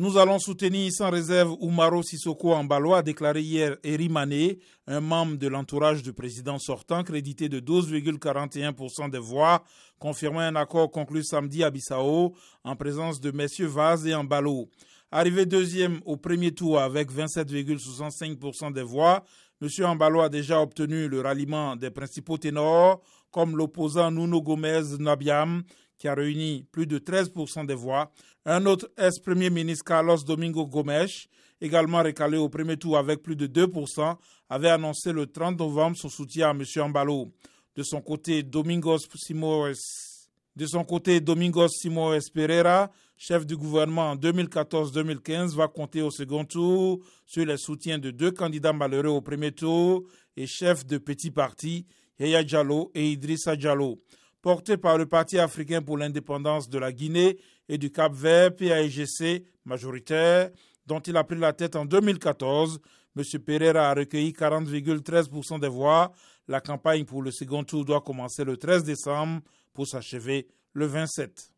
Nous allons soutenir sans réserve Oumaro Sissoko Ambalo, a déclaré hier Eri Mané, un membre de l'entourage du président sortant, crédité de 12,41% des voix, confirmant un accord conclu samedi à Bissau en présence de messieurs Vaz et Ambalo. Arrivé deuxième au premier tour avec 27,65% des voix, M. Ambalo a déjà obtenu le ralliement des principaux ténors, comme l'opposant Nuno Gomez Nabiam, qui a réuni plus de 13% des voix. Un autre ex-premier ministre, Carlos Domingo Gomes, également recalé au premier tour avec plus de 2%, avait annoncé le 30 novembre son soutien à M. Ambalo. De son côté, Domingos Simoes, de son côté, Domingos Pereira, chef du gouvernement en 2014-2015, va compter au second tour sur le soutien de deux candidats malheureux au premier tour et chef de petits partis, Yaya Diallo et Idrissa Diallo porté par le Parti africain pour l'indépendance de la Guinée et du Cap-Vert, PAIGC, majoritaire, dont il a pris la tête en 2014. M. Pereira a recueilli 40,13% des voix. La campagne pour le second tour doit commencer le 13 décembre pour s'achever le 27.